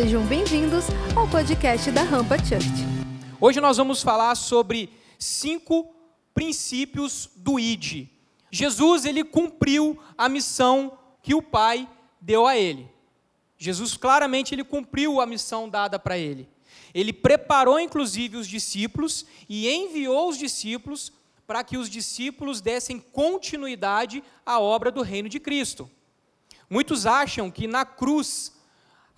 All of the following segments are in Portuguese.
Sejam bem-vindos ao podcast da Rampa Church. Hoje nós vamos falar sobre cinco princípios do ID. Jesus ele cumpriu a missão que o Pai deu a ele. Jesus claramente ele cumpriu a missão dada para ele. Ele preparou inclusive os discípulos e enviou os discípulos para que os discípulos dessem continuidade à obra do reino de Cristo. Muitos acham que na cruz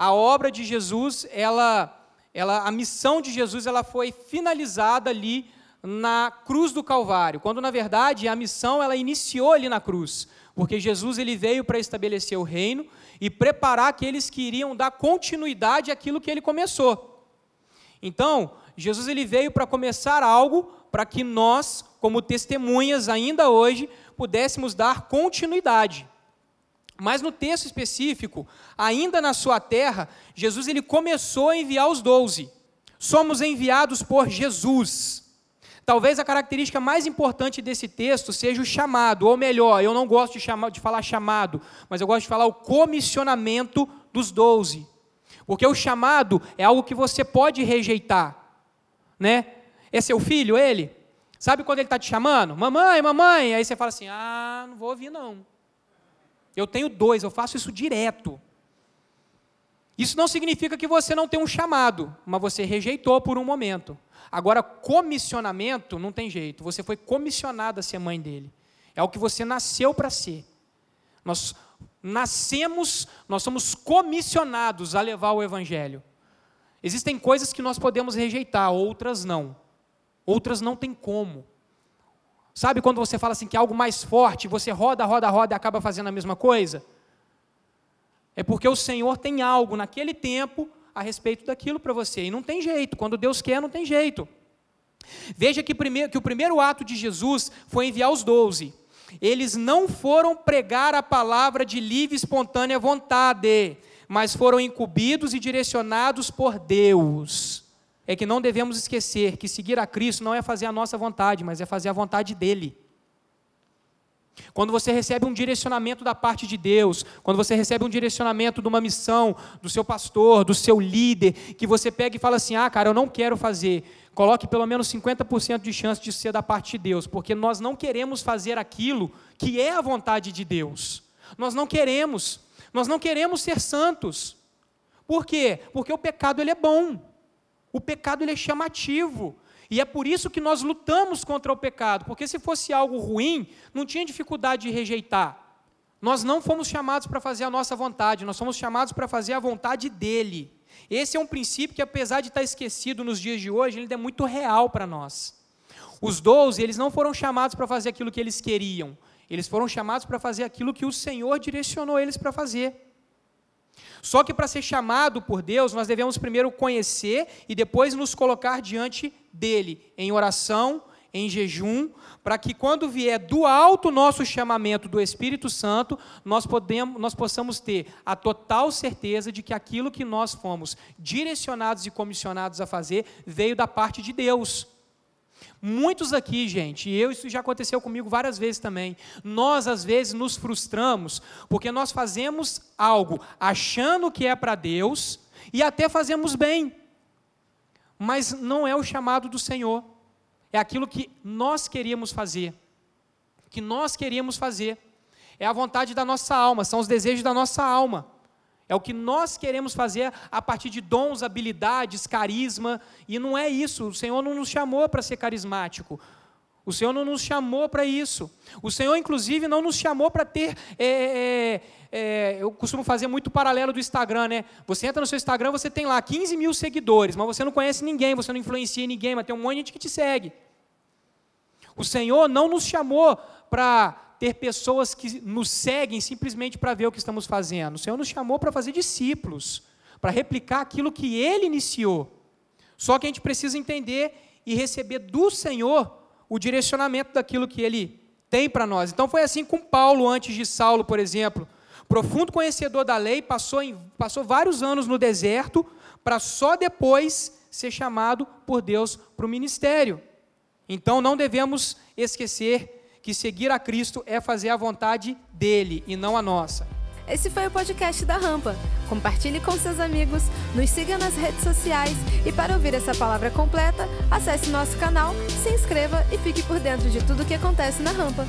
a obra de Jesus, ela, ela, a missão de Jesus, ela foi finalizada ali na cruz do Calvário, quando na verdade a missão ela iniciou ali na cruz, porque Jesus ele veio para estabelecer o reino e preparar aqueles que iriam dar continuidade àquilo que ele começou. Então, Jesus ele veio para começar algo para que nós, como testemunhas ainda hoje, pudéssemos dar continuidade. Mas no texto específico, ainda na sua terra, Jesus ele começou a enviar os doze. Somos enviados por Jesus. Talvez a característica mais importante desse texto seja o chamado, ou melhor, eu não gosto de, chamar, de falar chamado, mas eu gosto de falar o comissionamento dos doze. Porque o chamado é algo que você pode rejeitar. Né? É seu filho, ele? Sabe quando ele está te chamando? Mamãe, mamãe. Aí você fala assim: ah, não vou ouvir não. Eu tenho dois, eu faço isso direto. Isso não significa que você não tem um chamado, mas você rejeitou por um momento. Agora, comissionamento não tem jeito. Você foi comissionado a ser mãe dele. É o que você nasceu para ser. Nós nascemos, nós somos comissionados a levar o evangelho. Existem coisas que nós podemos rejeitar, outras não. Outras não tem como. Sabe quando você fala assim que é algo mais forte, você roda, roda, roda e acaba fazendo a mesma coisa? É porque o Senhor tem algo naquele tempo a respeito daquilo para você. E não tem jeito. Quando Deus quer, não tem jeito. Veja que, primeiro, que o primeiro ato de Jesus foi enviar os doze. Eles não foram pregar a palavra de livre e espontânea vontade, mas foram incumbidos e direcionados por Deus é que não devemos esquecer que seguir a Cristo não é fazer a nossa vontade, mas é fazer a vontade dele. Quando você recebe um direcionamento da parte de Deus, quando você recebe um direcionamento de uma missão, do seu pastor, do seu líder, que você pega e fala assim: ah, cara, eu não quero fazer, coloque pelo menos 50% de chance de ser da parte de Deus, porque nós não queremos fazer aquilo que é a vontade de Deus. Nós não queremos, nós não queremos ser santos. Por quê? Porque o pecado ele é bom. O pecado ele é chamativo. E é por isso que nós lutamos contra o pecado, porque se fosse algo ruim, não tinha dificuldade de rejeitar. Nós não fomos chamados para fazer a nossa vontade, nós fomos chamados para fazer a vontade dele. Esse é um princípio que, apesar de estar esquecido nos dias de hoje, ele é muito real para nós. Os doze, eles não foram chamados para fazer aquilo que eles queriam, eles foram chamados para fazer aquilo que o Senhor direcionou eles para fazer. Só que para ser chamado por Deus, nós devemos primeiro conhecer e depois nos colocar diante dele, em oração, em jejum, para que quando vier do alto nosso chamamento do Espírito Santo, nós, podemos, nós possamos ter a total certeza de que aquilo que nós fomos direcionados e comissionados a fazer veio da parte de Deus. Muitos aqui, gente, e eu, isso já aconteceu comigo várias vezes também. Nós, às vezes, nos frustramos porque nós fazemos algo achando que é para Deus e até fazemos bem, mas não é o chamado do Senhor. É aquilo que nós queríamos fazer. Que nós queríamos fazer. É a vontade da nossa alma, são os desejos da nossa alma. É o que nós queremos fazer a partir de dons, habilidades, carisma, e não é isso. O Senhor não nos chamou para ser carismático. O Senhor não nos chamou para isso. O Senhor, inclusive, não nos chamou para ter. É, é, é, eu costumo fazer muito paralelo do Instagram, né? Você entra no seu Instagram, você tem lá 15 mil seguidores, mas você não conhece ninguém, você não influencia ninguém, mas tem um monte de gente que te segue. O Senhor não nos chamou para ter pessoas que nos seguem simplesmente para ver o que estamos fazendo. O Senhor nos chamou para fazer discípulos, para replicar aquilo que Ele iniciou. Só que a gente precisa entender e receber do Senhor o direcionamento daquilo que Ele tem para nós. Então foi assim com Paulo antes de Saulo, por exemplo. Profundo conhecedor da lei, passou, em, passou vários anos no deserto para só depois ser chamado por Deus para o ministério. Então não devemos esquecer que seguir a Cristo é fazer a vontade dele e não a nossa. Esse foi o podcast da Rampa. Compartilhe com seus amigos, nos siga nas redes sociais e para ouvir essa palavra completa, acesse nosso canal, se inscreva e fique por dentro de tudo o que acontece na Rampa.